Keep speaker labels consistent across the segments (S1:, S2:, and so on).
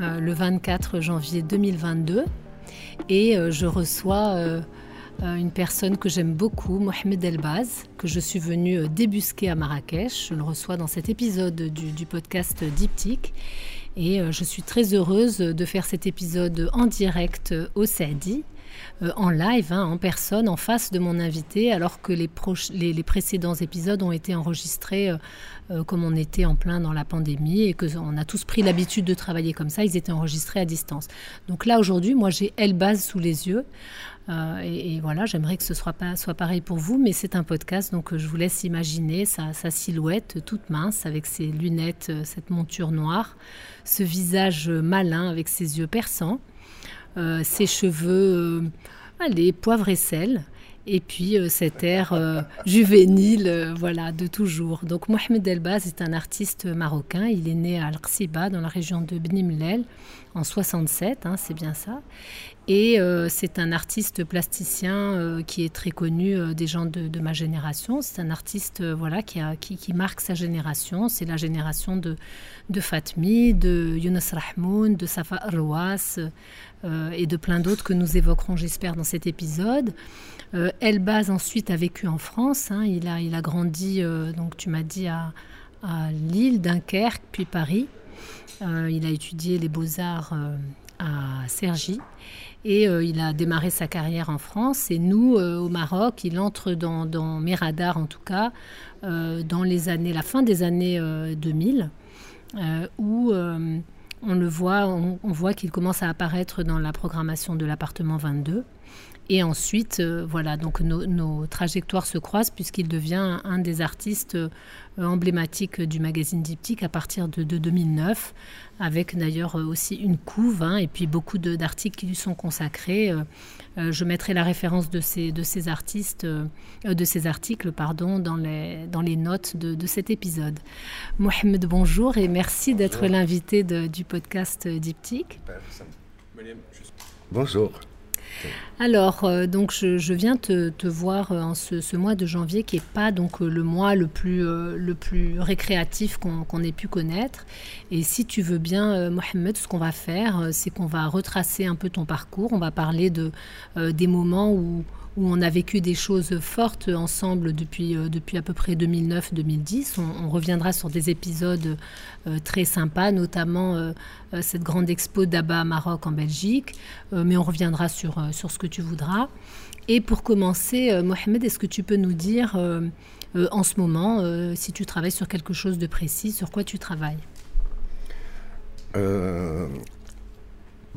S1: euh, le 24 janvier 2022. Et euh, je reçois euh, une personne que j'aime beaucoup, Mohamed Elbaz, que je suis venue débusquer à Marrakech. Je le reçois dans cet épisode du, podcast Diptyque. Et je suis très heureuse de faire cet épisode en direct au Saadi. En live, hein, en personne, en face de mon invité, alors que les, les précédents épisodes ont été enregistrés euh, comme on était en plein dans la pandémie et qu'on a tous pris l'habitude de travailler comme ça, ils étaient enregistrés à distance. Donc là, aujourd'hui, moi, j'ai Elbaz sous les yeux. Euh, et, voilà, j'aimerais que ce soit, pas, soit pareil pour vous, mais c'est un podcast, donc euh, je vous laisse imaginer sa, silhouette toute mince avec ses lunettes, cette monture noire, ce visage malin avec ses yeux perçants, ses cheveux, allez, poivre et sel et puis euh, cet air euh, juvénile euh, voilà, de toujours. Donc Mohamed Elbaz est un artiste marocain. Il est né à Al-Qsiba, dans la région de Bni Mellel, en 67, hein, c'est bien ça. Et c'est un artiste plasticien qui est très connu des gens de, ma génération. C'est un artiste voilà, qui, marque sa génération. C'est la génération de, de Fatmi, de Younes Rahmoun, de Safa Rouas et de plein d'autres que nous évoquerons, j'espère, dans cet épisode. Euh, Elbaz ensuite a vécu en France. Hein. il, a, il a grandi, euh, donc tu m'as dit, à, Lille, Dunkerque, puis Paris. Euh, il a étudié les beaux-arts à Cergy. Et il a démarré sa carrière en France. Et nous, au Maroc, il entre dans, mes radars, en tout cas, dans les années, la fin des années 2000, où on le voit, on voit qu'il commence à apparaître dans la programmation de l'appartement 22. Et ensuite, euh, voilà, donc nos, trajectoires se croisent puisqu'il devient un, des artistes euh, emblématiques du magazine Diptyque à partir de, 2009, avec d'ailleurs euh, aussi une couve hein, et puis beaucoup d'articles qui lui sont consacrés. je mettrai la référence de ces, de ces artistes, de ces articles, pardon, dans les, dans les notes de, cet épisode. Mohamed, bonjour et merci d'être l'invité du podcast Diptyque.
S2: Bonjour.
S1: Alors, euh, donc je, viens te, voir euh, en ce, mois de janvier qui n'est pas donc euh, le mois le plus, le plus récréatif qu'on ait pu connaître. Et si tu veux bien, Mohamed, ce qu'on va faire, c'est qu'on va retracer un peu ton parcours. On va parler de, des moments où, où on a vécu des choses fortes ensemble depuis, euh, à peu près 2009-2010. On, reviendra sur des épisodes euh, très sympas, notamment euh, cette grande expo d'Abba Maroc en Belgique, mais on reviendra sur ce que tu voudras. Et pour commencer, Mohamed, est-ce que tu peux nous dire en ce moment si tu travailles sur quelque chose de précis, sur quoi tu travailles?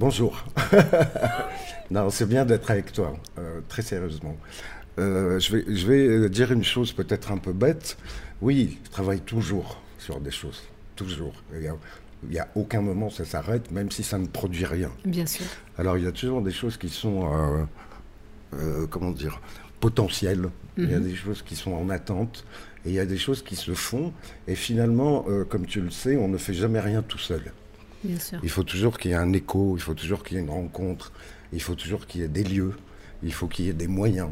S2: Bonjour. non, c'est bien d'être avec toi, euh, très sérieusement. Euh, je, vais, je vais dire une chose peut-être un peu bête. Oui, je travaille toujours sur des choses, toujours. Il n'y a, aucun moment où ça s'arrête, même si ça ne produit rien.
S1: Bien sûr.
S2: Alors il y a toujours des choses qui sont, euh, comment dire, potentielles. Il y a mhm. des choses qui sont en attente. Et il y a des choses qui se font. Et finalement, comme tu le sais, on ne fait jamais rien tout seul. Il faut toujours qu'il y ait un écho, il faut toujours qu'il y ait une rencontre, il faut toujours qu'il y ait des lieux, il faut qu'il y ait des moyens.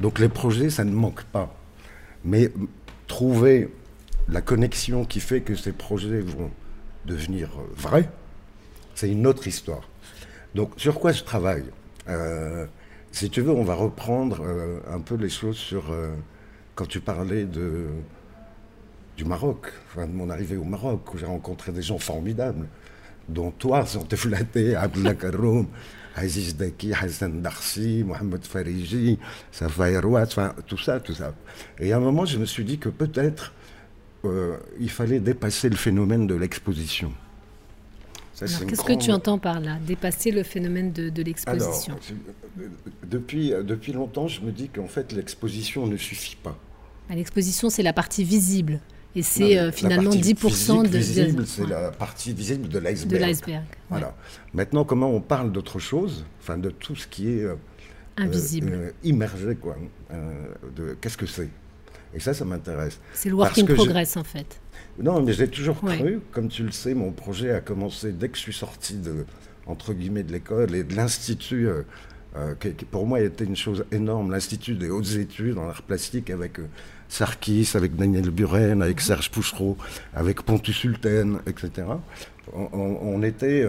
S2: Donc les projets, ça ne manque pas. Mais trouver la connexion qui fait que ces projets vont devenir vrais, c'est une autre histoire. Donc sur quoi je travaille? Euh, Si tu veux, on va reprendre euh, un peu les choses sur... Euh, quand tu parlais de, du Maroc, enfin, de mon arrivée au Maroc, où j'ai rencontré des gens formidables dont toi sont flattés, Abdullah Karoum, Aziz Daki, Hassan Darsi, Mohamed Fariji, Safa enfin tout ça, tout ça. Et à un moment, je me suis dit que peut-être euh, il fallait dépasser le phénomène de l'exposition.
S1: Qu'est-ce que tu entends par là Dépasser le phénomène de, l'exposition?
S2: Euh, depuis, euh, depuis longtemps, je me dis qu'en fait, l'exposition ne suffit pas.
S1: L'exposition, c'est la partie visible Et c'est euh, finalement 10% de.
S2: visible, c'est la partie visible de l'iceberg.
S1: De l'iceberg.
S2: Voilà. Maintenant, comment on parle d'autre chose, enfin de tout ce qui est. Euh,
S1: Invisible.
S2: immergé, quoi. de qu'est-ce que c'est? Et ça, ça m'intéresse.
S1: C'est le work in progress, en fait.
S2: Non, mais j'ai toujours cru, comme tu le sais, mon projet a commencé dès que je suis sorti de, entre guillemets, de l'école et de l'institut, euh, euh, qui, pour moi était une chose énorme, l'institut des hautes études en art plastique avec euh, Sarkis, avec Daniel Buren, avec Serge Pouchereau, avec Pontus Sulten, etc. On, était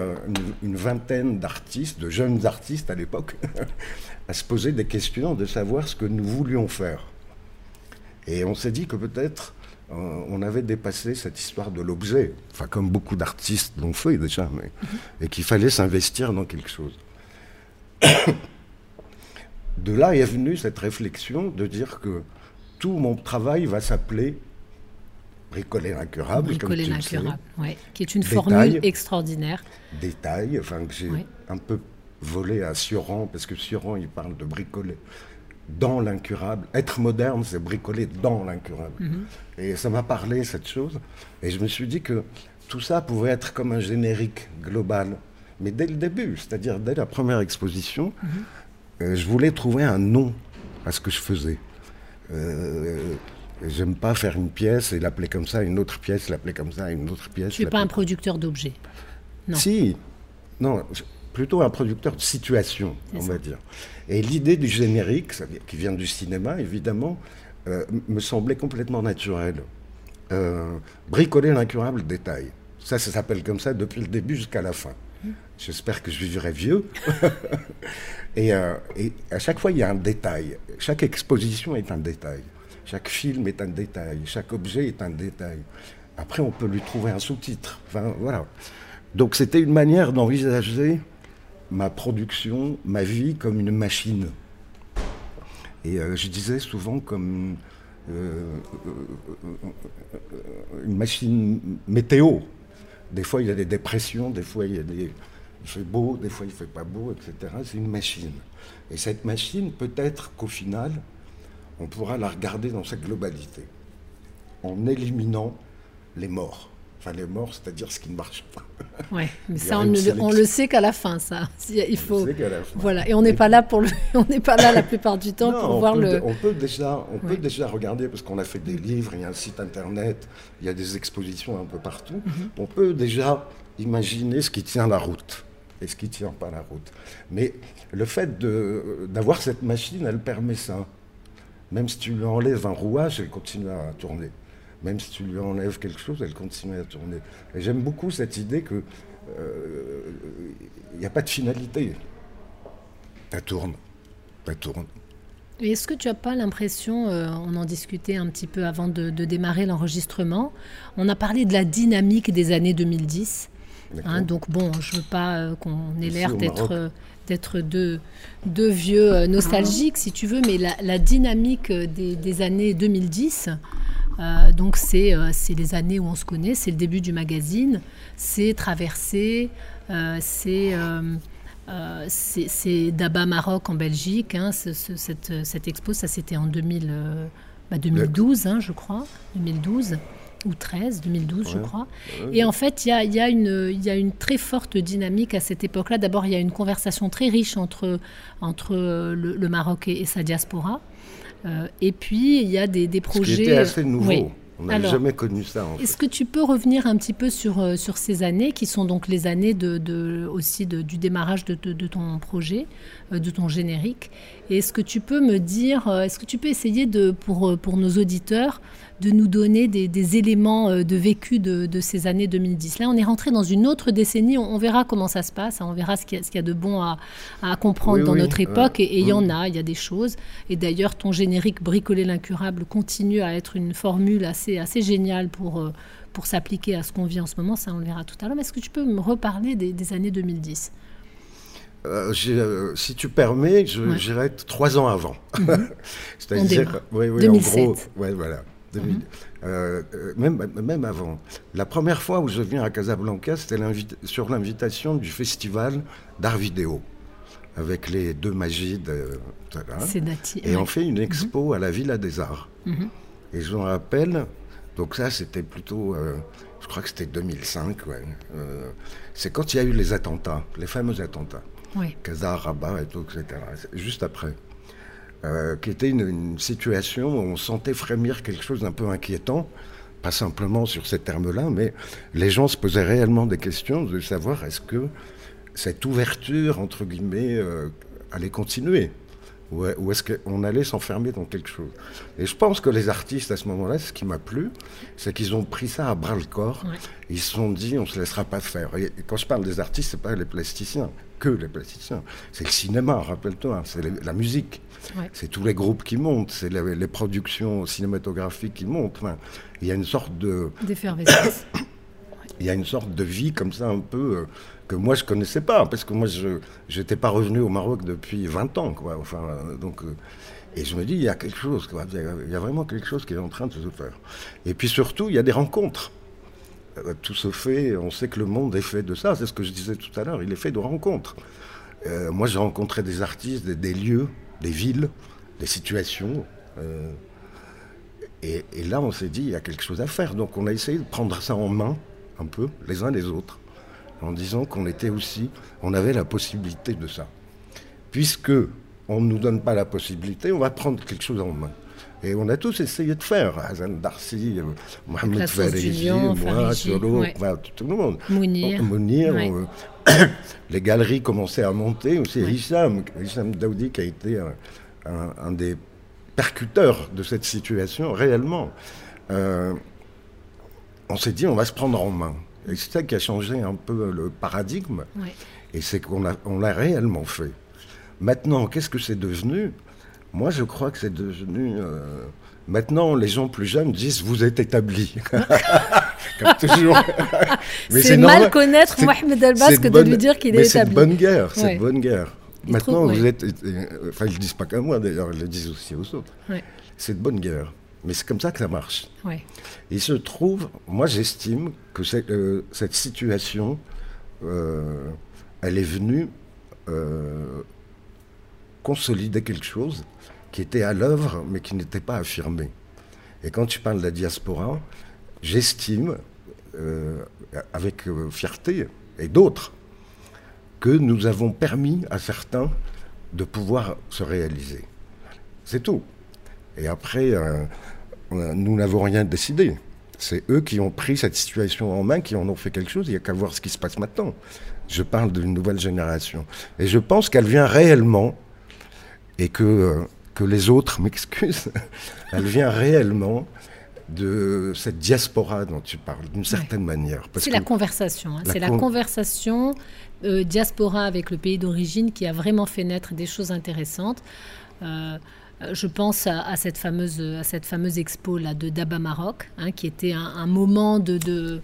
S2: une, vingtaine d'artistes, de jeunes artistes à l'époque, à se poser des questions, de savoir ce que nous voulions faire. Et on s'est dit que peut-être on avait dépassé cette histoire de l'objet, enfin comme beaucoup d'artistes l'ont fait déjà, mais, et qu'il fallait s'investir dans quelque chose. de là est venue cette réflexion de dire que tout mon travail va s'appeler bricoler l'incurable.
S1: Bricoler qui est une formule extraordinaire.
S2: Détail, enfin que j'ai un peu volé à Sioran, parce que Sioran il parle de bricoler dans l'incurable. Être moderne, c'est bricoler dans l'incurable. Mhm. Et ça m'a parlé, cette chose. Et je me suis dit que tout ça pouvait être comme un générique global. Mais dès le début, c'est-à-dire dès la première exposition, mhm. euh, je voulais trouver un nom à ce que je faisais. Euh, J'aime pas faire une pièce et l'appeler comme ça, une autre pièce, l'appeler comme ça, une autre pièce.
S1: Tu n'es pas un producteur d'objets.
S2: Non. Si. Non, plutôt un producteur de situation, on va dire. Et l'idée du générique, qui vient du cinéma, évidemment, euh, me semblait complètement naturelle. Euh, bricoler l'incurable détail. Ça, ça s'appelle comme ça depuis le début jusqu'à la fin. J'espère que je vivrai vieux. Euh, et, à chaque fois, il y a un détail. Chaque exposition est un détail. Chaque film est un détail. Chaque objet est un détail. Après, on peut lui trouver un sous-titre. Enfin, voilà. Donc, c'était une manière d'envisager ma production, ma vie comme une machine. Et euh, je disais souvent comme euh, une machine météo. Des fois, il y a des dépressions, des fois, il, y a des, il fait beau, des fois, il ne fait pas beau, etc. C'est une machine. Et cette machine, peut-être qu'au final, on pourra la regarder dans sa globalité, en éliminant les morts. Enfin, les morts, c'est-à-dire ce qui ne marche pas.
S1: Oui, mais ça, on, le sait qu'à la fin, ça. Il faut. Voilà, et on n'est pas là pour le. on n'est pas là la plupart du temps pour voir le.
S2: On peut déjà, on peut déjà regarder parce qu'on a fait des livres, il y a un site internet, il y a des expositions un peu partout. Mhm. On peut déjà imaginer ce qui tient la route et ce qui tient pas la route. Mais le fait d'avoir cette machine, elle permet ça. Même si tu lui enlèves un rouage, elle continue à tourner. Même si tu lui enlèves quelque chose, elle continue à tourner. Et j'aime beaucoup cette idée que il euh, n'y a pas de finalité. Ça tourne. Ça tourne.
S1: Est-ce que tu n'as pas l'impression, euh, on en discutait un petit peu avant de, démarrer l'enregistrement, on a parlé de la dynamique des années 2010. Hein, donc bon, je ne veux pas euh, qu'on ait l'air d'être d'être deux, deux, vieux nostalgiques, si tu veux, mais la, dynamique des, des, années 2010, euh, donc euh, c'est les années où on se connaît, c'est le début du magazine, c'est traversé, euh, c'est c'est Daba Maroc en Belgique. Hein, cette, cette, expo, ça c'était en 2000, 2012, bah, hein, je crois, 2012 ou 13, 2012, je crois. Et en fait, il y a, y, a y a, une très forte dynamique à cette époque-là. D'abord, il y a une conversation très riche entre, entre le, Maroc et, et, sa diaspora. Euh, et puis, il y a des, des projets.
S2: C'était assez nouveau. On n'a jamais connu ça.
S1: Est-ce que tu peux revenir un petit peu sur, euh, sur ces années, qui sont donc les années de, de aussi de, du démarrage de, de, ton projet, euh, de ton générique? Et est-ce que tu peux me dire, est-ce que tu peux essayer de, pour, pour nos auditeurs de nous donner des, éléments euh, de vécu de, ces années 2010. Là, on est rentré dans une autre décennie. On, verra comment ça se passe. Hein. on verra ce qu'il y, a de bon à, comprendre dans notre époque. et il y en a, il y a des choses. Et d'ailleurs, ton générique Bricoler l'incurable continue à être une formule assez, assez géniale pour, euh, pour s'appliquer à ce qu'on vit en ce moment. Ça, on le verra tout à l'heure. Mais est-ce que tu peux me reparler des, années 2010
S2: euh, si tu permets, j'irai trois ans avant.
S1: Mhm. C'est-à-dire, oui, oui, 2007. en gros,
S2: ouais, voilà. Mhm. Euh, euh, même, même avant. La première fois où je viens à Casablanca, c'était sur l'invitation du festival d'art vidéo, avec les deux Magides. Euh,
S1: et
S2: on fait une expo mhm. à la Villa des Arts. Mhm. Et je me rappelle, Donc ça, c'était plutôt, euh, je crois que c'était 2005. Ouais. Euh, c'est quand il y a eu les attentats, les fameux attentats.
S1: Oui.
S2: Kaza, Rabat et tout, etc. Juste après. Euh, qui était une, une, situation où on sentait frémir quelque chose d'un peu inquiétant, pas simplement sur ces termes-là, mais les gens se posaient réellement des questions de savoir est-ce que cette ouverture, entre guillemets, euh, allait continuer ou, est-ce qu'on allait s'enfermer dans quelque chose Et je pense que les artistes, à ce moment-là, ce qui m'a plu, c'est qu'ils ont pris ça à bras-le-corps. Ils se sont dit, on ne se laissera pas faire. Et quand je parle des artistes, ce n'est pas les plasticiens, que les plasticiens. C'est le cinéma, rappelle-toi, c'est la musique. C'est tous les groupes qui montent, c'est les, productions cinématographiques qui montent. il y a une sorte de...
S1: D'effervescence.
S2: il y a une sorte de vie comme ça un peu euh, que moi je connaissais pas parce que moi je n'étais pas revenu au Maroc depuis 20 ans quoi enfin euh, donc euh, et je me dis il y a quelque chose quoi. il y a vraiment quelque chose qui est en train de se faire et puis surtout il y a des rencontres tout se fait on sait que le monde est fait de ça c'est ce que je disais tout à l'heure il est fait de rencontres moi j'ai rencontré des artistes des, lieux des villes des situations et, et là on s'est dit il y a quelque chose à faire donc on a essayé de prendre ça en main un peu, les uns les autres, en disant qu'on était aussi, on avait la possibilité de ça. Puisque on ne nous donne pas la possibilité, on va prendre quelque chose en main. Et on a tous essayé de faire. Hazan Darcy, euh, Mohamed Fariji, moi, Solo, tout le monde.
S1: Mounir.
S2: Mounir les galeries commençaient à monter. Aussi Hicham, Hicham Daoudi qui a été un, des percuteurs de cette situation réellement. Euh, on s'est dit on va se prendre en main. Et c'est ça qui a changé un peu le paradigme. Et c'est qu'on l'a on réellement fait. Maintenant, qu'est-ce que c'est devenu? Moi, je crois que c'est devenu. Euh, maintenant, les gens plus jeunes disent vous êtes établi.
S1: Comme toujours. c'est mal connaître Mohamed Elbaz que de lui dire qu'il est établi.
S2: C'est bonne guerre. C'est bonne guerre. Maintenant, vous êtes. Enfin, ils ne le disent pas qu'à moi d'ailleurs, ils le disent aussi aux autres. C'est de bonne guerre. Mais c'est comme ça que ça marche. Il se trouve, moi j'estime que euh, cette situation, euh, elle est venue euh, consolider quelque chose qui était à l'œuvre, mais qui n'était pas affirmé. Et quand tu parles de la diaspora, j'estime, avec fierté, et d'autres, que nous avons permis à certains de pouvoir se réaliser. C'est tout. Et après, nous n'avons rien décidé. C'est eux qui ont pris cette situation en main, qui en ont fait quelque chose. Il n'y a qu'à voir ce qui se passe maintenant. Je parle d'une nouvelle génération. Et je pense qu'elle vient réellement, et que, euh, que les autres m'excusent, elle vient réellement de cette diaspora dont tu parles, d'une certaine manière.
S1: C'est la conversation. Hein. C'est la conversation euh, diaspora avec le pays d'origine qui a vraiment fait naître des choses intéressantes. Euh, je pense à, cette fameuse, à cette fameuse expo là, de Daba Maroc, hein, qui était un, moment de, euh,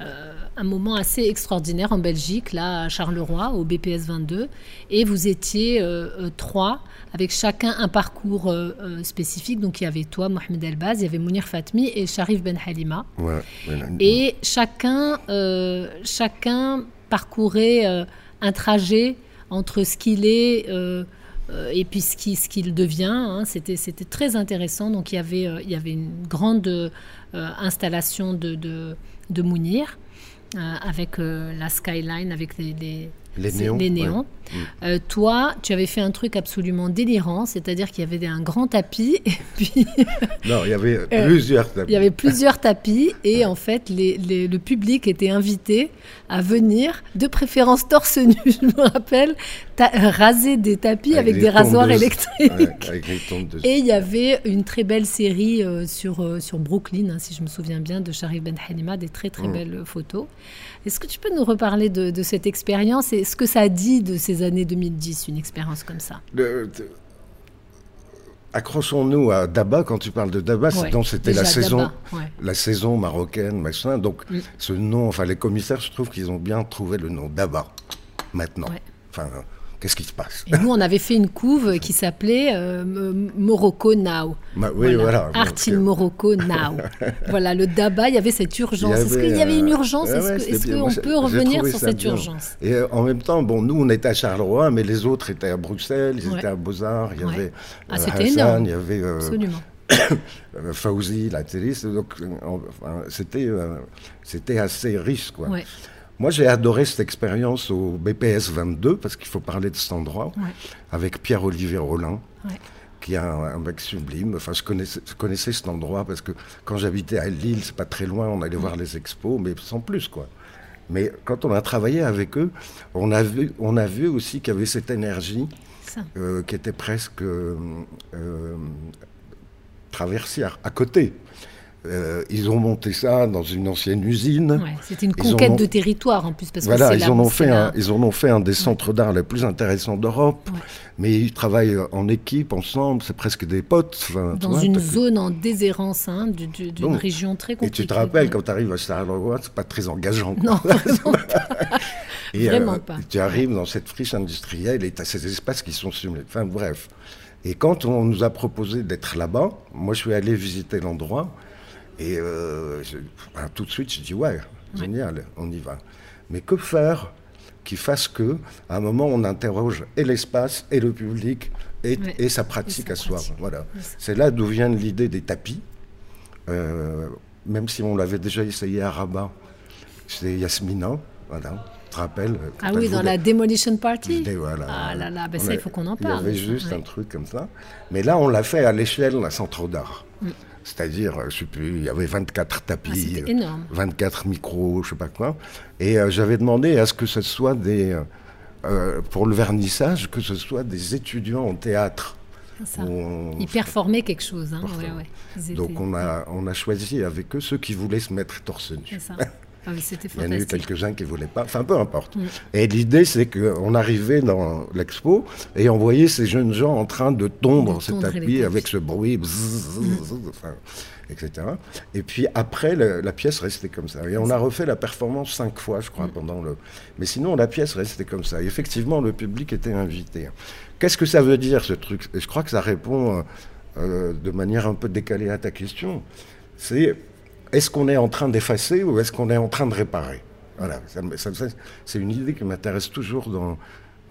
S1: un moment assez extraordinaire en Belgique, là à Charleroi, au BPS 22, et vous étiez euh, trois, avec chacun un parcours spécifique. Donc il y avait toi, Mohamed Elbaz, il y avait Mounir Fatmi et Sharif Ben Halima. et chacun, chacun parcourait un trajet entre ce qu'il est euh, et puis ce qu'il devient. Hein, c'était très intéressant. Donc il y avait, euh, il y avait une grande euh, installation de, de, de Mounir avec la skyline, avec les,
S2: les néons.
S1: Mm. Euh, toi, tu avais fait un truc absolument délirant, c'est-à-dire qu'il y avait un grand tapis et puis...
S2: non, il y avait euh, plusieurs tapis.
S1: Il y avait plusieurs tapis et en fait, le public était invité à venir, de préférence torse nu, je me rappelle, raser des tapis avec, des, rasoirs électriques. et il y avait une très belle série euh, sur, sur Brooklyn, hein, si je me souviens bien, de Sharif Ben Halima, des très très mm. belles photos. Est-ce que tu peux nous reparler de, cette expérience et ce que ça a dit de ces années 2010, une expérience comme ça?
S2: Accrochons-nous à Daba, quand tu parles de Daba, c'était la saison, la saison marocaine, machin. Donc, mm. ce nom, enfin, les commissaires, je trouve qu'ils ont bien trouvé le nom Daba, maintenant. Enfin, Qu'est-ce qui se passe
S1: Et nous, on avait fait une couve qui s'appelait euh, Morocco Now.
S2: oui, voilà.
S1: Art in Morocco Now. voilà, le Daba, il y avait cette urgence. Est-ce qu'il y avait une urgence Est-ce qu'on peut revenir sur cette urgence
S2: Et euh, en même temps, bon, nous, on était à Charleroi, mais les autres étaient à Bruxelles, ils étaient à Beaux-Arts, il y avait
S1: ah, euh, Hassan,
S2: il y avait...
S1: Absolument.
S2: Fauzi, la télé, c'était assez riche quoi. Moi, j'ai adoré cette expérience au BPS 22, parce qu'il faut parler de cet endroit, avec Pierre-Olivier Rollin, qui est un, mec sublime. Enfin, je connaissais, connaissais, cet endroit, parce que quand j'habitais à Lille, c'est pas très loin, on allait voir les expos, mais sans plus, quoi. Mais quand on a travaillé avec eux, on a vu, on a vu aussi qu'il y avait cette énergie euh, qui était presque euh, euh, traversière, à côté. Euh, ils ont monté ça dans une ancienne usine.
S1: C'était une conquête de territoire en plus.
S2: Parce voilà, que ils, en ont fait un, ils en ont fait un des centres d'art les plus intéressants d'Europe. Mais ils travaillent en équipe, ensemble, c'est presque des potes.
S1: dans une zone en déshérence, hein, d'une région très compliquée.
S2: Et tu te rappelles, quand tu arrives à Charleroi, c'est pas très engageant.
S1: Non, vraiment pas.
S2: et, vraiment euh, pas. Tu arrives dans cette friche industrielle et tu as ces espaces qui sont sumés. Enfin bref. Et quand on nous a proposé d'être là-bas, moi je suis allé visiter l'endroit. Et euh, ben, tout de suite, je dis ouais, génial, on y va. Mais que faire qui fasse que, à un moment, on interroge et l'espace et le public et, sa pratique à soi. Voilà. C'est là d'où vient l'idée des tapis. Euh, même si on l'avait déjà essayé à Rabat, c'est Yasmina, voilà. Tu te rappelles
S1: Ah oui, dans la Demolition Party? Ah là là, ben ça, il faut qu'on en parle.
S2: Il y avait juste un truc comme ça. Mais là, on l'a fait à l'échelle d'un centre d'art. Mm. C'est-à-dire, je sais plus, il y avait 24 tapis, 24 ah, micros, je sais pas quoi. Et euh, j'avais demandé à ce que ce soit des, euh, euh, pour le vernissage, que ce soit des étudiants en théâtre.
S1: Ils performaient quelque chose. Hein.
S2: Donc on a, on a choisi avec eux ceux qui voulaient se mettre torse nu.
S1: Ah
S2: Il y en a eu quelques-uns qui ne voulaient pas, enfin peu importe. Mm. Et l'idée, c'est qu'on arrivait dans l'expo et on voyait ces jeunes gens en train de tondre ce tapis avec ce bruit, mm. etc. Et puis après, la pièce restait comme ça. Et on a refait la performance cinq fois, je crois, mm. pendant le. Mais sinon, la pièce restait comme ça. Et effectivement, le public était invité. Qu'est-ce que ça veut dire, ce truc? Et je crois que ça répond euh, euh, de manière un peu décalée à ta question. C'est est-ce qu'on est en train d'effacer ou est-ce qu'on est en train de réparer? Voilà, c'est une idée qui m'intéresse toujours dans,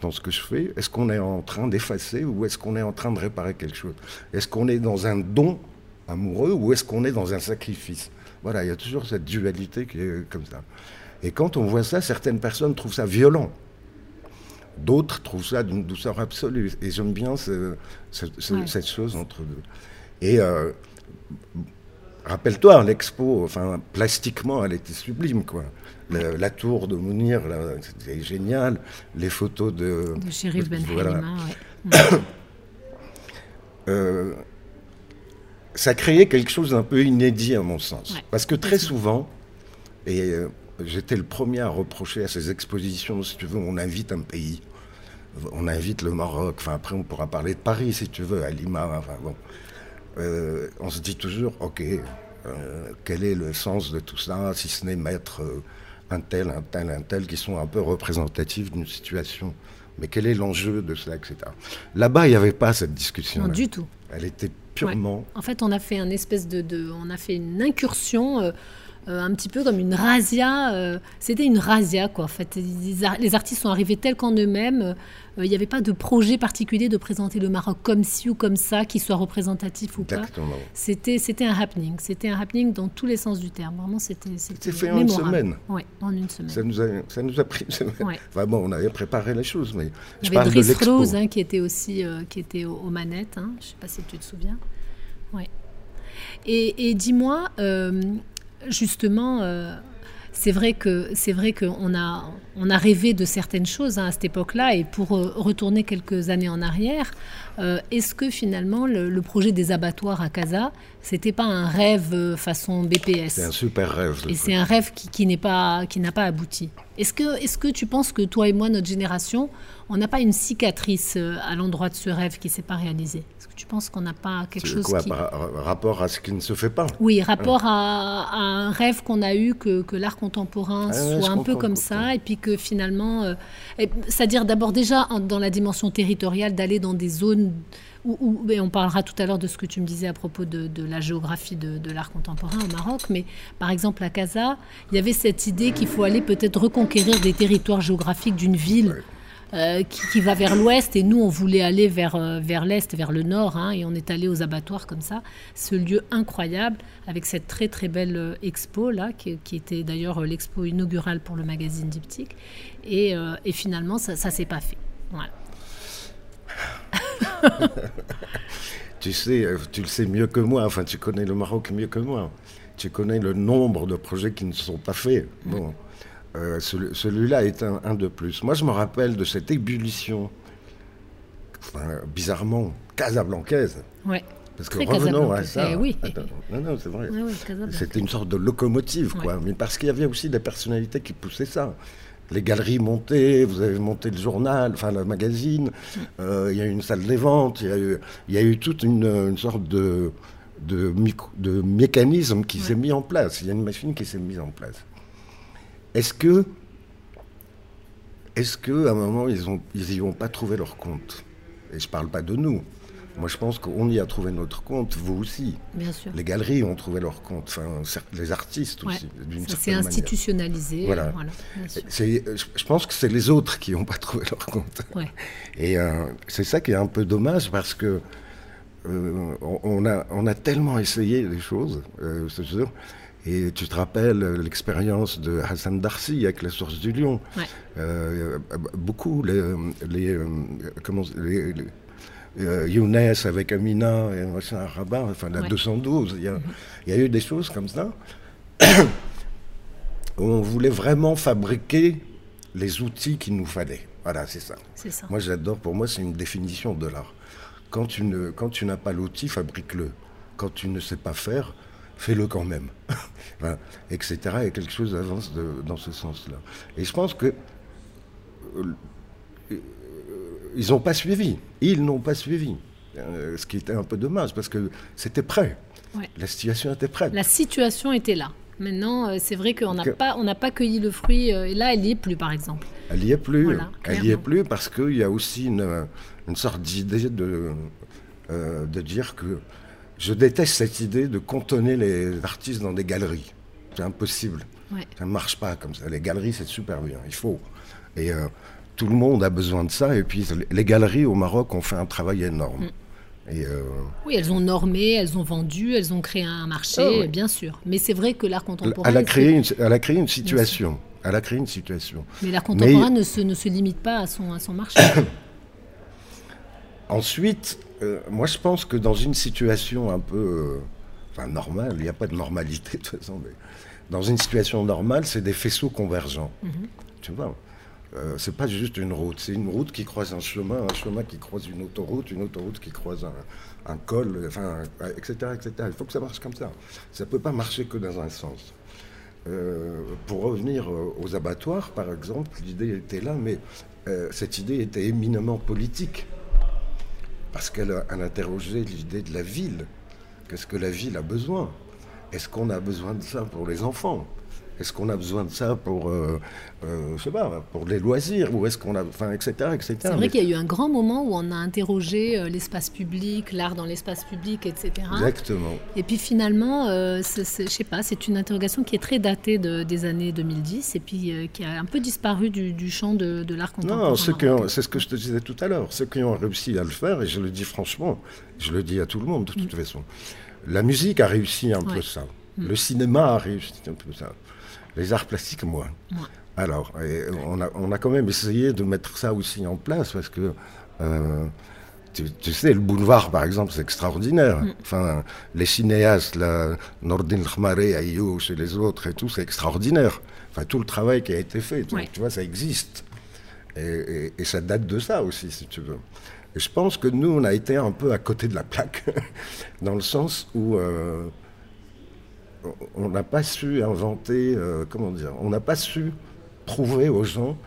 S2: dans ce que je fais. Est-ce qu'on est en train d'effacer ou est-ce qu'on est en train de réparer quelque chose? Est-ce qu'on est dans un don amoureux ou est-ce qu'on est dans un sacrifice? Voilà, il y a toujours cette dualité qui est comme ça. Et quand on voit ça, certaines personnes trouvent ça violent. D'autres trouvent ça d'une douceur absolue. Et j'aime bien cette chose entre deux. Et euh, Rappelle-toi, l'expo, enfin, plastiquement, elle était sublime, quoi. la tour de Mounir, c'était génial. Les photos de.
S1: De Shérif Ben voilà.
S2: euh, ça créait quelque chose d'un peu inédit, à mon sens. Parce que très souvent, et euh, j'étais le premier à reprocher à ces expositions, si tu veux, on invite un pays. On invite le Maroc, enfin après on pourra parler de Paris si tu veux, à Lima, enfin bon. Euh, on se dit toujours, ok, euh, quel est le sens de tout ça, si ce n'est mettre euh, un tel, un tel, un tel, qui sont un peu représentatifs d'une situation. Mais quel est l'enjeu de cela, etc. Là-bas, il n'y avait pas cette discussion.
S1: Non, du tout.
S2: Elle était purement.
S1: En fait, on a fait un espèce de, on a fait une incursion. Un petit peu comme une razzia. C'était une razzia, quoi. En fait, les, artistes sont arrivés tels qu'en eux-mêmes. Euh, il n'y avait pas de projet particulier de présenter le Maroc comme ci ou comme ça, qui soit représentatif ou pas. C'était, c'était un happening. C'était un happening dans tous les sens du terme. Vraiment, c'était,
S2: c'était fait en une semaine.
S1: Oui, en une semaine.
S2: Ça nous a, ça nous a pris une semaine. Enfin, bon, on avait préparé les choses, mais
S1: je Il y avait Driss Rose hein, qui était aussi euh, qui était aux, manettes. Hein. Je ne sais pas si tu te souviens. Ouais. Et, et dis-moi, euh, justement c'est vrai que c'est vrai qu'on a on a rêvé de certaines choses hein, à cette époque-là. Et pour euh, retourner quelques années en arrière, euh, est-ce que finalement le, projet des abattoirs à Casa, c'était pas un rêve euh, façon BPS
S2: C'est un super rêve.
S1: Et c'est un rêve qui, qui n'est pas qui n'a pas abouti. Est-ce que est-ce que tu penses que toi et moi, notre génération, on n'a pas une cicatrice à l'endroit de ce rêve qui s'est pas réalisé? Tu penses qu'on n'a pas quelque chose
S2: quoi,
S1: qui...
S2: par rapport à ce qui ne se fait pas?
S1: Oui, rapport à, un rêve qu'on a eu que, que l'art contemporain ah soit un peu comme ça, et puis que finalement, euh, c'est-à-dire d'abord déjà dans la dimension territoriale d'aller dans des zones on parlera tout à l'heure de ce que tu me disais à propos de, la géographie de, l'art contemporain au Maroc, mais par exemple à Casa, il y avait cette idée qu'il faut aller peut-être reconquérir des territoires géographiques d'une ville. euh, qui, va vers l'ouest et nous on voulait aller vers, euh, vers l'est, vers le nord hein, et on est allé aux abattoirs comme ça. Ce lieu incroyable avec cette très très belle euh, expo là qui, était d'ailleurs l'expo inaugurale pour le magazine Diptyque et, et finalement ça, ça s'est pas fait. Voilà.
S2: tu sais, tu le sais mieux que moi, enfin tu connais le Maroc mieux que moi. Tu connais le nombre de projets qui ne sont pas faits. Bon. Euh, celui-là est un, de plus. Moi, je me rappelle de cette ébullition, bizarrement, casablancaise.
S1: Ouais.
S2: Parce que revenons à ça.
S1: Eh oui.
S2: non, non, c'est vrai. C'était une sorte de locomotive, quoi. Mais parce qu'il y avait aussi des personnalités qui poussaient ça. Les galeries montaient, vous avez monté le journal, enfin le magazine, euh, il y a eu une salle des ventes, il y a eu, il eu toute une, sorte de, de, de mécanisme qui s'est mis en place. Il y a une machine qui s'est mise en place. Est-ce que, est-ce que, à un moment, ils n'y ils ont pas trouvé leur compte? Et je ne parle pas de nous. Moi, je pense qu'on y a trouvé notre compte, vous aussi.
S1: Bien sûr.
S2: Les galeries ont trouvé leur compte, enfin, les artistes aussi,
S1: d'une C'est institutionnalisé.
S2: Voilà. je pense que c'est les autres qui n'ont pas trouvé leur compte. Et euh, c'est ça qui est un peu dommage parce que euh, on, a, on a tellement essayé les choses, euh, c'est sûr, et tu te rappelles l'expérience de Hassan Darsi avec la source du lion. Euh, beaucoup, les, les, euh, comment, les, euh, Younes avec Amina et un Rabat, enfin la 212. Il y, a, il y, a, eu des choses comme ça. on voulait vraiment fabriquer les outils qu'il nous fallait. Voilà, c'est ça.
S1: ça.
S2: Moi, j'adore. Pour moi, c'est une définition de l'art. Quand tu, ne, quand tu n'as pas l'outil, fabrique-le. Quand tu ne sais pas faire, fais-le quand même, etc. Et quelque chose avance dans ce sens-là. Et je pense que euh, ils n'ont pas suivi. Ils n'ont pas suivi. Euh, ce qui était un peu dommage parce que c'était prêt. La situation était prête.
S1: La situation était là. Maintenant, euh, c'est vrai qu'on n'a pas, on n'a pas cueilli le fruit. et là, elle n'y est plus, par exemple.
S2: Elle n'y est plus. elle n'y est plus parce qu'il y a aussi une, une sorte d'idée de, de dire que je déteste cette idée de cantonner les artistes dans des galeries. C'est impossible. Ça ne marche pas comme ça. Les galeries, c'est super bien. Il faut. Et euh, tout le monde a besoin de ça. Et puis, les galeries au Maroc ont fait un travail énorme. Mm. Et euh,
S1: Oui, elles ont normé, elles ont vendu, elles ont créé un marché, ah bien sûr. Mais c'est vrai que l'art contemporain.
S2: Elle a créé, une, elle a créé une situation. Elle a créé une situation.
S1: Mais l'art contemporain ne, se, ne se limite pas à son, à son marché.
S2: Ensuite, euh, moi je pense que dans une situation un peu euh, enfin, normale, il n'y a pas de normalité de toute façon, mais dans une situation normale, c'est des faisceaux convergents. Mhm. Tu vois? Euh, c'est pas juste une route, c'est une route qui croise un chemin, un chemin qui croise une autoroute, une autoroute qui croise un, col, enfin, etc., etc. Il faut que ça marche comme ça. Ça ne peut pas marcher que dans un sens. pour revenir aux abattoirs, par exemple, l'idée était là, mais cette idée était éminemment politique parce qu'elle interrogeait l'idée de la ville. Qu'est-ce que la ville a besoin? Est-ce qu'on a besoin de ça pour les enfants? Est-ce qu'on a besoin de ça pour, euh, euh, je sais pas, pour les loisirs ou est-ce qu'on a, enfin, etc., etc.
S1: C'est vrai qu'il y a eu un grand moment où on a interrogé euh, l'espace public, l'art dans l'espace public, etc.
S2: Exactement.
S1: Et puis finalement, je je sais pas, c'est une interrogation qui est très datée de, des années 2010 et puis qui a un peu disparu du, champ de, l'art contemporain.
S2: Non, c'est ce que je te disais tout à l'heure, ceux qui ont réussi à le faire, et je le dis franchement, je le dis à tout le monde de toute mm. façon, la musique a réussi un peu ça. Mm. Le cinéma a réussi un peu ça. Les arts plastiques, moins. Alors, on, a, on, a, quand même essayé de mettre ça aussi en place parce que, euh, tu, sais, le boulevard, par exemple, c'est extraordinaire. Mm. Enfin, les cinéastes, la Nordin Khmare, Ayouch et les autres et tout, c'est extraordinaire. Enfin, tout le travail qui a été fait, tu, vois, ça existe. Et, ça date de ça aussi, si tu veux. Et je pense que nous, on a été un peu à côté de la plaque, dans le sens où... Euh, on n'a pas su inventer, euh, comment dire, on n'a pas su prouver aux gens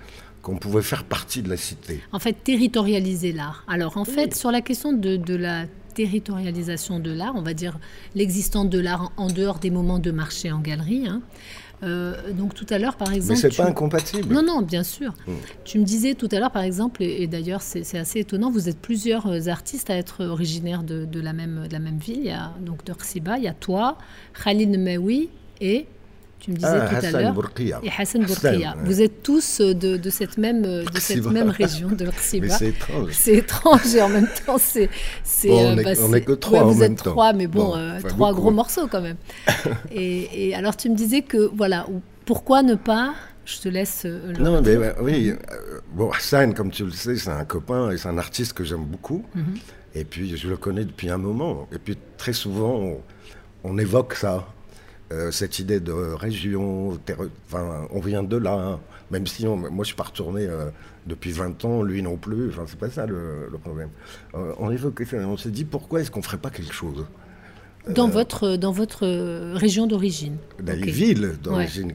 S2: qu'on pouvait faire partie de la cité.
S1: En fait, territorialiser l'art. Alors, en fait, sur la question de, la territorialisation de l'art, on va dire l'existence de l'art en dehors des moments de marché en galerie, hein, euh, donc tout à l'heure, par exemple...
S2: Mais c'est pas incompatible.
S1: Non, non, bien sûr. Hmm. Tu me disais tout à l'heure, par exemple, et, d'ailleurs c'est assez étonnant, vous êtes plusieurs euh, artistes à être originaires de, la, même, de la même ville. Il y a donc de il y a toi, Khalid Maoui et tu me disais ah, tout à l'heure. Et Hassan Bourkia. Vous êtes tous de, de cette, même, de cette même région, de l'Qsiba.
S2: c'est étrange.
S1: C'est étrange et en même temps, c'est.
S2: Bon, on, n'est bah, que trois en
S1: vous
S2: même
S1: êtes trois, mais bon, euh, trois gros morceaux quand même. et, et, alors, tu me disais que, voilà, pourquoi ne pas. Je te laisse. Euh, le
S2: non, mais oui. Euh, bon, Hassan, comme tu le sais, c'est un copain et c'est un artiste que j'aime beaucoup. Mhm. Et puis, je le connais depuis un moment. Et puis, très souvent, on évoque ça. Euh, cette idée de région, enfin, on vient de là, hein. même si moi je suis pas retourné euh, depuis 20 ans, lui non plus, enfin, c'est pas ça le, problème. Euh, on évoquait on s'est dit pourquoi est-ce qu'on ferait pas quelque chose
S1: dans, votre, dans votre région d'origine
S2: Dans les villes d'origine,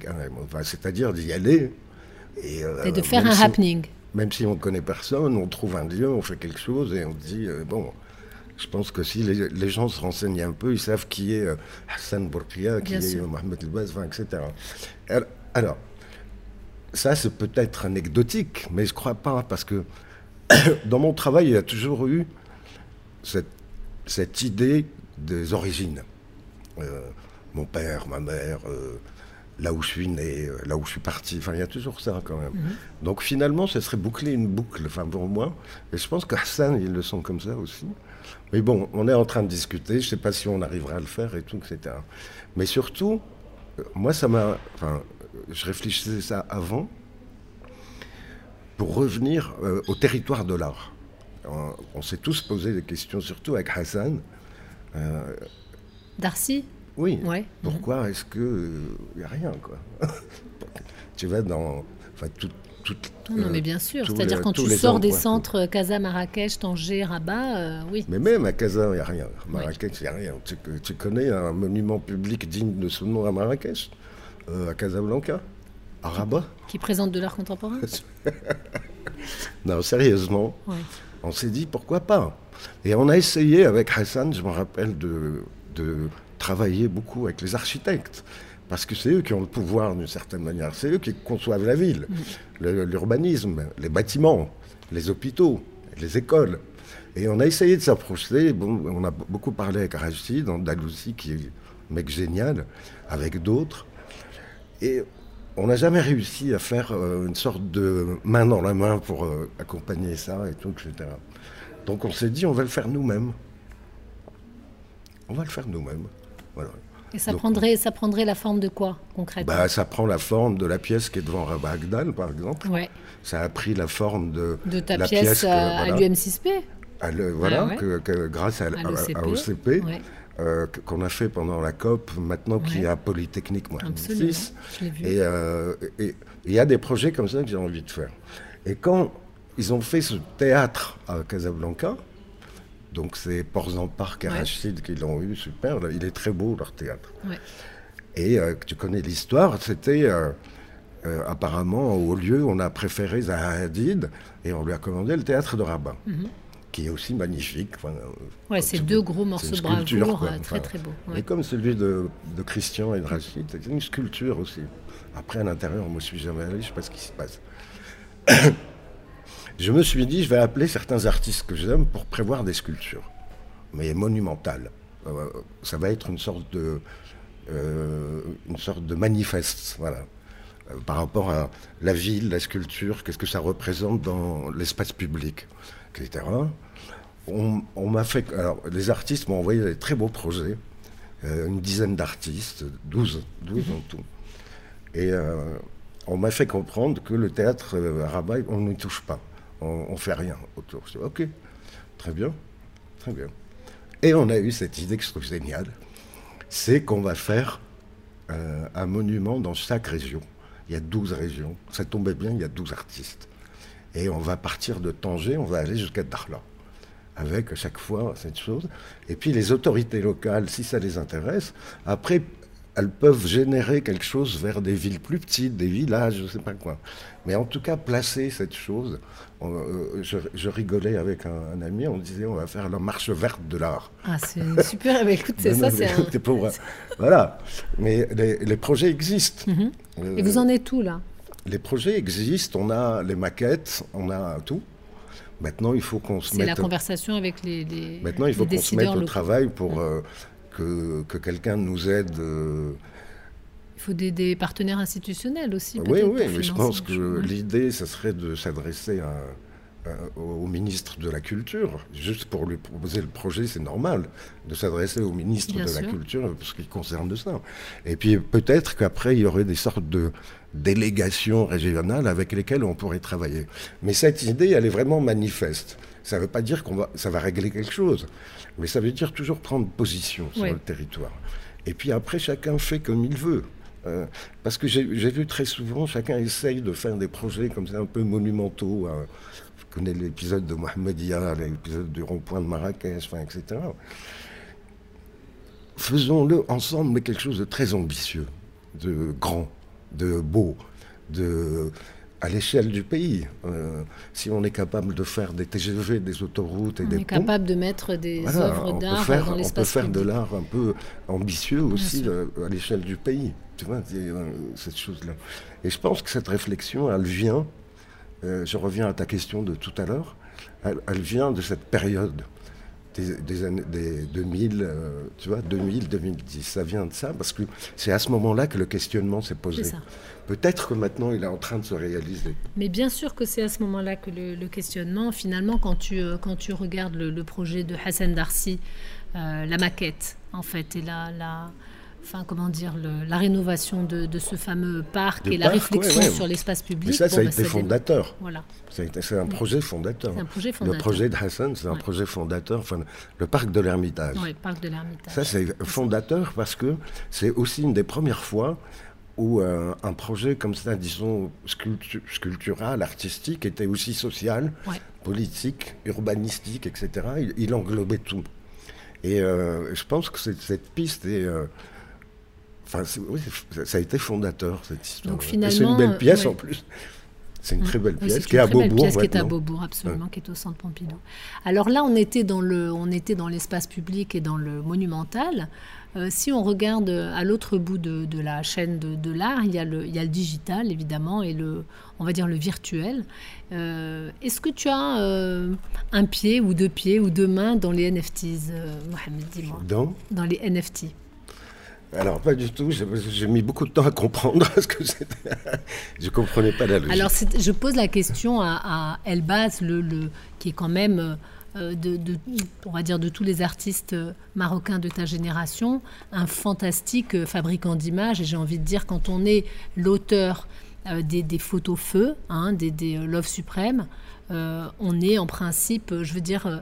S2: c'est-à-dire d'y aller.
S1: Et, de faire un happening.
S2: Même si on ne connaît personne, on trouve un lieu, on fait quelque chose et on dit, bon, je pense que si les, gens se renseignent un peu, ils savent qui est euh, Hassan Bourkia, qui est Mohamed El-Baz, etc. Alors, ça c'est peut-être anecdotique, mais je ne crois pas, parce que dans mon travail, il y a toujours eu cette, cette idée des origines. Euh, mon père, ma mère, euh, là où je suis né, là où je suis parti. Enfin, il y a toujours ça quand même. Mhm. Donc finalement, ce serait boucler une boucle, enfin pour moi. Et je pense qu'Hassan, ils le sont comme ça aussi. Mais bon, on est en train de discuter, je ne sais pas si on arrivera à le faire et tout, etc. Mais surtout, euh, moi, ça m'a. Enfin, je réfléchissais ça avant, pour revenir euh, au territoire de l'art. On, s'est tous posé des questions, surtout avec Hassan.
S1: Euh, Darcy?
S2: Oui. Ouais. Pourquoi est-ce qu'il n'y a rien, quoi? Tu vas dans. Enfin, tout,
S1: non, mais bien sûr. C'est-à-dire quand tu sors des centres Casa, Marrakech, Tanger, Rabat, euh, oui.
S2: Mais même à Casa, il n'y a rien. Marrakech, il n'y a rien. Tu, connais un monument public digne de ce nom à Marrakech euh, À Casablanca À Rabat
S1: Qui présente de l'art contemporain?
S2: Non, sérieusement. On s'est dit pourquoi pas? Et on a essayé avec Hassan, je me rappelle, de, de travailler beaucoup avec les architectes parce que c'est eux qui ont le pouvoir d'une certaine manière, c'est eux qui conçoivent la ville, l'urbanisme, les bâtiments, les hôpitaux, les écoles. Et on a essayé de s'approcher, bon, on a beaucoup parlé avec Rachid, d'Andalousie, qui est un mec génial, avec d'autres. Et on n'a jamais réussi à faire euh, une sorte de main dans la main pour euh, accompagner ça et tout, etc. Donc on s'est dit, on va le faire nous-mêmes. On va le faire nous-mêmes. Voilà.
S1: Et ça, prendrait, ça prendrait la forme de quoi, concrètement
S2: bah, Ça prend la forme de la pièce qui est devant Agdal, par exemple. Ouais. Ça a pris la forme de,
S1: de ta la pièce, à, l'UM6P
S2: Voilà, ah que, grâce à, à OCP. Euh, qu'on a fait pendant la COP, maintenant qui est à Polytechnique moi, 6. Euh, et il y a des projets comme ça que j'ai envie de faire. Et quand ils ont fait ce théâtre à Casablanca, donc c'est Porzan Park et Rachid qui l'ont eu, super. Il est très beau leur théâtre. Et euh, tu connais l'histoire, c'était euh, euh, apparemment au lieu, on a préféré Zaha Hadid et on lui a commandé le théâtre de Rabat. Mhm. Qui est aussi magnifique.
S1: ouais, c'est deux gros morceaux de bravoure, très très beaux.
S2: Et comme celui de, de Christian et de Rachid, c'est une sculpture aussi. Après, à l'intérieur, moi je suis jamais allé, je ne sais pas ce qui se passe. je me suis dit, je vais appeler certains artistes que j'aime pour prévoir des sculptures, mais monumentales. Euh, ça va être une sorte de, euh, une sorte de manifeste, voilà, euh, par rapport à la ville, la sculpture, qu'est-ce que ça représente dans l'espace public, etc. On, m'a fait, alors, les artistes m'ont envoyé des très beaux projets, une dizaine d'artistes, 12, 12 en tout. Et on m'a fait comprendre que le théâtre à Rabat, on n'y touche pas on, ne fait rien autour. Je dis, ok, très bien, très bien. Et on a eu cette idée que je trouve géniale, c'est qu'on va faire euh, un monument dans chaque région. Il y a 12 régions. Ça tombait bien, il y a 12 artistes. Et on va partir de Tanger, on va aller jusqu'à Darla. Avec à chaque fois cette chose. Et puis les autorités locales, si ça les intéresse, après elles peuvent générer quelque chose vers des villes plus petites, des villages, je ne sais pas quoi. Mais en tout cas, placer cette chose. Euh, je, rigolais avec un, ami, on disait on va faire la marche verte de l'art.
S1: Ah, c'est super, mais écoute, c'est ça, c'est un...
S2: Voilà, mais les, projets existent.
S1: Mhm. Euh, Et vous en êtes où là?
S2: Les projets existent, on a les maquettes, on a tout. Maintenant, il faut qu'on se mette.
S1: C'est la conversation avec les. les
S2: Maintenant, il faut qu'on se mette au travail pour. Euh, que, quelqu'un nous aide.
S1: Il faut des, partenaires institutionnels aussi.
S2: Oui, oui, mais je pense que l'idée, ce serait de s'adresser à au ministre de la Culture, juste pour lui proposer le projet, c'est normal de s'adresser au ministre de la Culture pour ce qui concerne ça. Et puis peut-être qu'après, il y aurait des sortes de délégations régionales avec lesquelles on pourrait travailler. Mais cette idée, elle est vraiment manifeste. Ça ne veut pas dire qu'on va, ça va régler quelque chose, mais ça veut dire toujours prendre position sur le territoire. Et puis après, chacun fait comme il veut. Euh, parce que j'ai vu très souvent, chacun essaye de faire des projets comme ça un peu monumentaux. Hein connais l'épisode de Mohamedia, l'épisode du rond-point de Marrakech, etc. Faisons-le ensemble, mais quelque chose de très ambitieux, de grand, de beau, de à l'échelle du pays. Euh, si on est capable de faire des TGV, des autoroutes et des ponts...
S1: On est capable de mettre des œuvres d'art dans l'espace
S2: On peut faire de l'art un peu ambitieux aussi euh, à l'échelle du pays. Tu vois, euh, cette chose-là. Et je pense que cette réflexion, elle vient euh, je reviens à ta question de tout à l'heure, elle, vient de cette période des, années des 2000, euh, tu vois, 2000, 2010. Ça vient de ça parce que c'est à ce moment-là que le questionnement s'est posé. Peut-être que maintenant il est en train de se réaliser.
S1: Mais bien sûr que c'est à ce moment-là que le, questionnement, finalement, quand tu, euh, quand tu regardes le, projet de Hassan Darsi, la maquette, en fait, et la, la enfin comment dire, la rénovation de, ce fameux parc et la réflexion sur l'espace public. Mais
S2: ça, ça a bah, été fondateur. Voilà. C'est un projet fondateur. Un projet fondateur. Le projet de Hassan, c'est un projet fondateur. Enfin, le parc de l'Ermitage.
S1: Oui, parc de l'Ermitage.
S2: Ça, c'est fondateur parce que c'est aussi une des premières fois où euh, un projet comme ça, disons, sculptural, artistique, était aussi social, politique, urbanistique, etc. Il, englobait tout. Et euh, je pense que cette piste est, euh, Enfin, ça a été fondateur, cette histoire.
S1: Donc, finalement,
S2: c'est une belle pièce en plus. C'est une très belle pièce qui est à Beaubourg.
S1: pièce qui est à Beaubourg, absolument, qui est au centre Pompidou. Alors là, on était dans le, on était dans l'espace public et dans le monumental. Euh, si on regarde à l'autre bout de, de, la chaîne de, de l'art, il, y a le, il y a le digital évidemment et le, on va dire le virtuel. Euh, est-ce que tu as euh, un pied ou deux pieds ou deux mains dans les NFTs, Mohamed Dis-moi?
S2: Dans?
S1: Dans les NFT.
S2: Alors, pas du tout. J'ai mis beaucoup de temps à comprendre ce que c'était. je ne comprenais pas la logique.
S1: Alors, je pose la question à, à Elbaz, qui est quand même, euh, on va dire, de tous les artistes marocains de ta génération, un fantastique fabricant d'images. Et j'ai envie de dire, quand on est l'auteur euh, des, photos feu, hein, des, euh, Love Suprême, on est en principe, je veux dire,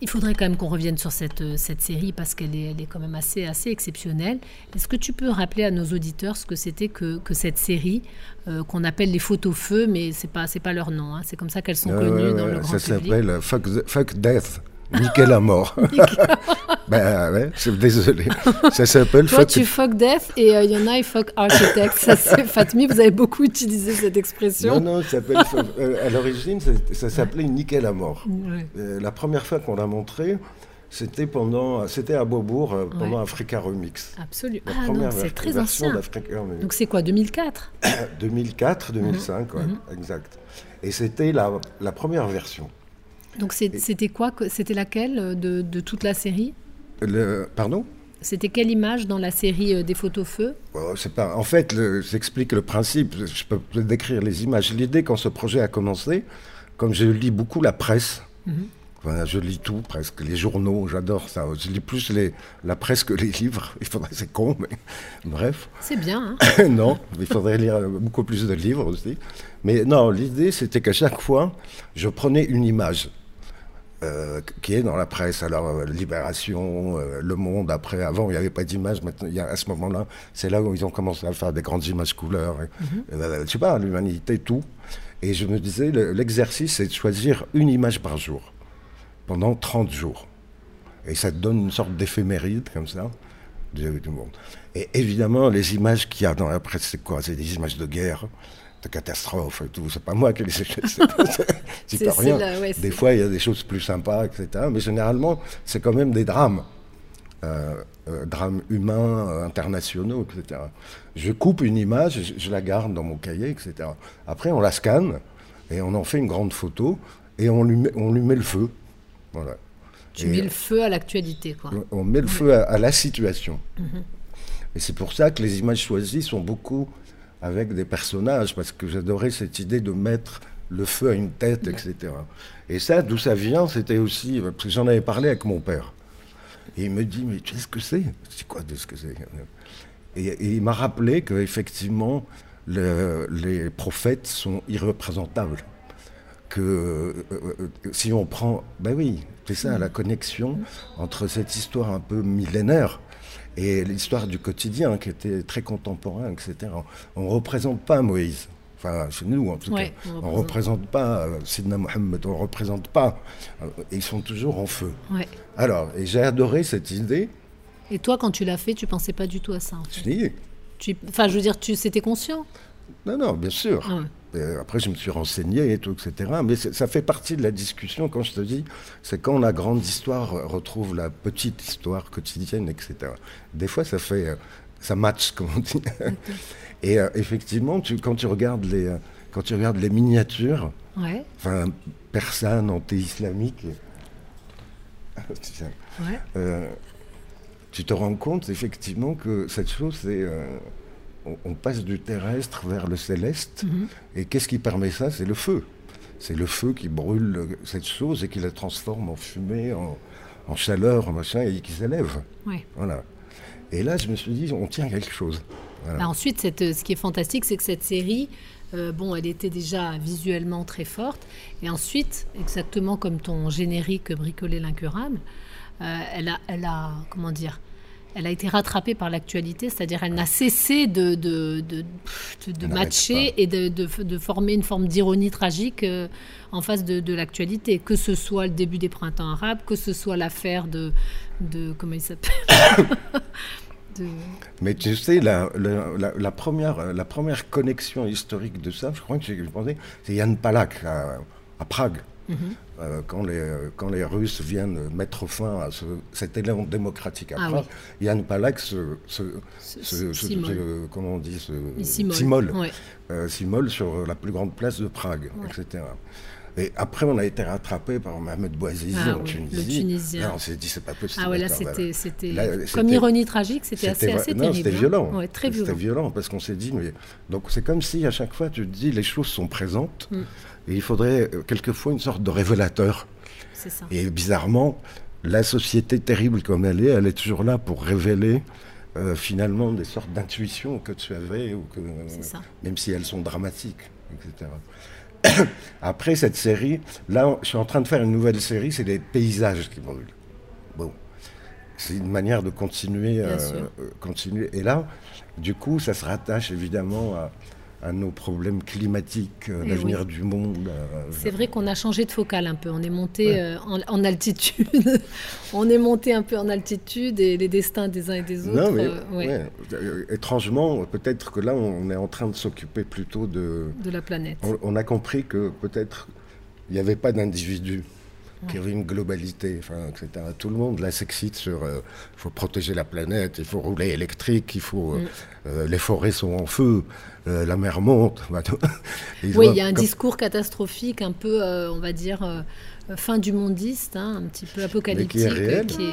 S1: il faudrait quand même qu'on revienne sur cette, euh, cette série parce qu'elle est, elle est quand même assez, assez exceptionnelle. Est-ce que tu peux rappeler à nos auditeurs ce que c'était que, que cette série euh, qu'on appelle les photos feu, mais c'est pas c'est pas leur nom. Hein. C'est comme ça qu'elles sont connues dans le grand
S2: public. Ça s'appelle Fuck Death. Nickel la mort. ben ouais, désolé. Ça s'appelle
S1: Toi, tu fuck death et il euh, y en a, ils fuck architect. Ça, Fatmi, vous avez beaucoup utilisé cette expression.
S2: Non, non, ça euh, à l'origine, ça, s'appelait Nickel à mort. Euh, la première fois qu'on l'a montré, c'était pendant, c'était à Beaubourg pendant Africa Remix.
S1: Absolument. Ah c'est très ancien. Donc c'est quoi, 2004
S2: 2004, 2005, ouais, mhm. exact. Et c'était la, la première version.
S1: Donc c'était quoi C'était laquelle euh, de, toute la série?
S2: Le, Pardon?
S1: C'était quelle image dans la série euh, des photos feu?
S2: Oh, pas, En fait, j'explique le principe. Je peux décrire les images. L'idée, quand ce projet a commencé, comme je lis beaucoup la presse, mhm. je lis tout, presque, les journaux, j'adore ça. Je lis plus les, la presse que les livres. Il faudrait, c'est con, mais bref.
S1: C'est bien.
S2: Hein non, il faudrait lire beaucoup plus de livres aussi. Mais non, l'idée, c'était qu'à chaque fois, je prenais une image. Euh, qui est dans la presse. Alors, euh, Libération, euh, Le Monde, après, avant, il n'y avait pas d'image. Maintenant, il y a, à ce moment-là, c'est là où ils ont commencé à faire des grandes images couleurs. Je ne mhm. sais pas, l'humanité, tout. Et je me disais, l'exercice, c'est de choisir une image par jour, pendant 30 jours. Et ça te donne une sorte d'éphéméride, comme ça, du, monde. Et évidemment, les images qu'il y a dans la presse, c'est quoi? C'est des images de guerre de catastrophes et tout. C'est pas moi qui les ai C'est pas rien. des fois, il y a des choses plus sympas, etc. Mais généralement, c'est quand même des drames. Euh, euh, drames humains, euh, internationaux, etc. Je coupe une image, je, la garde dans mon cahier, etc. Après, on la scanne et on en fait une grande photo et on lui met, on lui met le feu. Voilà.
S1: Tu mets le feu à l'actualité, quoi.
S2: On met le feu à, la situation. Mhm. Et c'est pour ça que les images choisies sont beaucoup avec des personnages, parce que j'adorais cette idée de mettre le feu à une tête, etc. Et ça, d'où ça vient, c'était aussi, parce que j'en avais parlé avec mon père. Et il me dit, mais tu sais ce que c'est? C'est quoi de ce que c'est? Et, il m'a rappelé qu'effectivement, les prophètes sont irreprésentables. Que euh, euh, si on prend, ben oui, c'est ça, la connexion entre cette histoire un peu millénaire et l'histoire du quotidien qui était très contemporain, etc. On ne représente pas Moïse. Enfin, chez nous, en tout cas. On ne représente pas euh, Sidna Mohamed, on ne représente pas. Euh, ils sont toujours en feu. Alors, et j'ai adoré cette idée.
S1: Et toi, quand tu l'as fait, tu pensais pas du tout à ça en
S2: fait?
S1: tu, Enfin, je veux dire, tu c'était conscient?
S2: Non, non, bien sûr. Ah après, je me suis renseigné et tout, etc. Mais ça fait partie de la discussion, quand je te dis, c'est quand la grande histoire retrouve la petite histoire quotidienne, etc. Des fois, ça fait, euh, ça match, comme on dit. et euh, effectivement, tu, quand tu regardes les, euh, quand tu regardes les miniatures, enfin, persanes, anti-islamiques, tu te rends compte effectivement que cette chose, c'est on, passe du terrestre vers le céleste. Mhm. Et qu'est-ce qui permet ça? C'est le feu. C'est le feu qui brûle cette chose et qui la transforme en fumée, en, chaleur, en machin, et qui s'élève. Voilà. Et là, je me suis dit, on tient quelque chose.
S1: Bah, ensuite, ce qui est fantastique, c'est que cette série, euh, bon, elle était déjà visuellement très forte. Et ensuite, exactement comme ton générique Bricoler l'incurable, euh, elle, a, elle a, comment dire, elle a été rattrapée par l'actualité, c'est-à-dire elle n'a cessé de, de, de, matcher et de, former une forme d'ironie tragique euh, en face de, l'actualité, que ce soit le début des printemps arabes, que ce soit l'affaire de, de... Comment il s'appelle
S2: Mais tu sais, la, la, première, la première connexion historique de ça, je crois que j'ai pensé, c'est Yann Palak à Prague. Euh, quand, les, quand les Russes viennent mettre fin à cet élan démocratique après, ah Yann Palak se, comment on dit,
S1: Simole,
S2: euh, sur la plus grande place de Prague, etc. Et après, on a été rattrapé par Mohamed Bouazizi ah en Tunisie.
S1: Le Tunisien.
S2: on s'est dit, c'est pas possible.
S1: Ah ouais, là, c'était. Comme ironie tragique, c'était assez, assez
S2: non,
S1: C'était
S2: hein. violent.
S1: très violent.
S2: C'était violent parce qu'on s'est dit, mais. Donc, c'est comme si à chaque fois, tu te dis, les choses sont présentes. Mm. Et il faudrait euh, quelquefois une sorte de révélateur.
S1: Ça.
S2: Et bizarrement, la société terrible comme elle est, elle est toujours là pour révéler euh, finalement des sortes d'intuitions que tu avais, ou que, même si elles sont dramatiques, etc. Après cette série, là, je suis en train de faire une nouvelle série, c'est les paysages qui brûlent. Bon, c'est une manière de continuer, euh, continuer. Et là, du coup, ça se rattache évidemment à, à nos problèmes climatiques, euh, eh l'avenir du monde. Euh,
S1: c'est vrai qu'on a changé de focale un peu. On est monté euh, en, altitude. on est monté un peu en altitude et les destins des uns et des autres.
S2: Non, étrangement, peut-être que là, on est en train de s'occuper plutôt de.
S1: De la planète.
S2: On, a compris que peut-être il n'y avait pas d'individu qu'il y avait une globalité, enfin, etc. Tout le monde là s'excite sur il faut protéger la planète, il faut rouler électrique, il faut mm. les forêts sont en feu, euh, la mer monte.
S1: oui, il y a un discours catastrophique, un peu, euh, on va dire, euh, fin du mondiste, hein, un petit peu apocalyptique,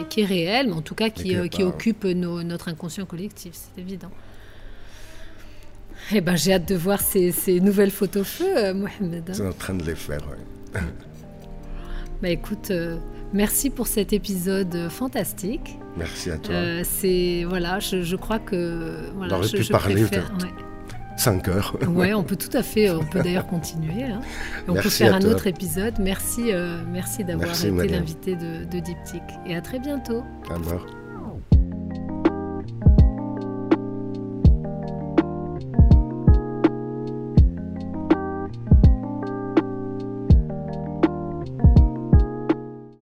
S1: qui est réel, mais en tout cas qui, qui, occupe notre inconscient collectif, c'est évident. Eh ben, j'ai hâte de voir ces, nouvelles photos feu, Mohamed.
S2: Je hein. en train de les faire, oui.
S1: Bah écoute, merci pour cet épisode fantastique.
S2: Merci à toi.
S1: c'est voilà, je, crois que voilà,
S2: On aurait
S1: je,
S2: pu parler préfère, 5 heures.
S1: Ouais, on peut tout à fait, on peut d'ailleurs continuer. Hein. On peut faire un autre épisode. Merci, euh, merci d'avoir été l'invité de, de Diptyque. Et à très bientôt.
S2: À.